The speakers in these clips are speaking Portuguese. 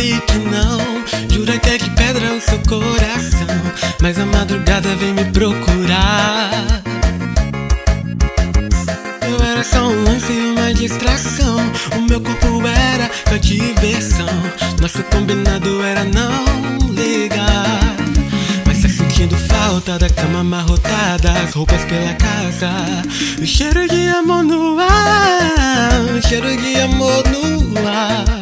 aí que não. Jura que é de pedra o seu coração. Mas a madrugada vem me procurar. Eu era só um lance e uma distração. O meu corpo era sua diversão. Nosso combinado era não ligar. Mas tá sentindo falta da cama amarrotada, as roupas pela casa. O cheiro de amor no ar, o cheiro de amor no ar.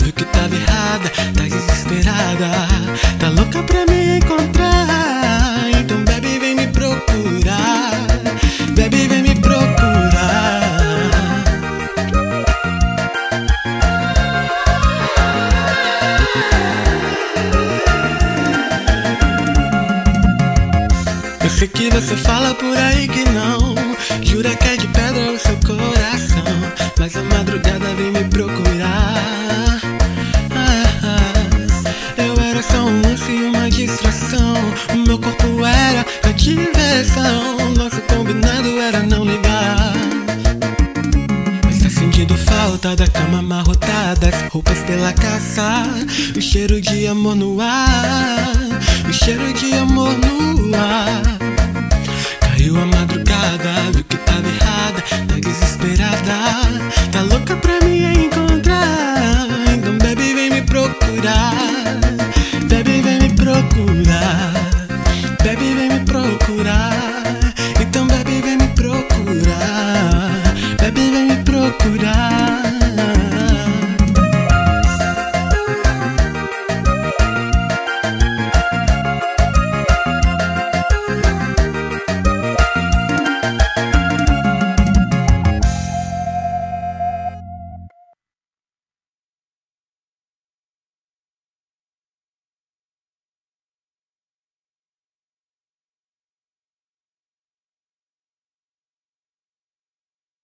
Viu que tava errada, tá desesperada, tá louca pra me encontrar. Então bebe, vem me procurar, bebe, vem me procurar. Eu sei que você fala por aí que não Jura que é de pedra o seu coração Mas a madrugada vem me procurar só um lance e uma distração. O meu corpo era a diversão. Nosso combinado era não ligar. Mas tá sentindo falta da cama amarrotada, as roupas pela casa, o cheiro de amor no ar, o cheiro de amor no ar.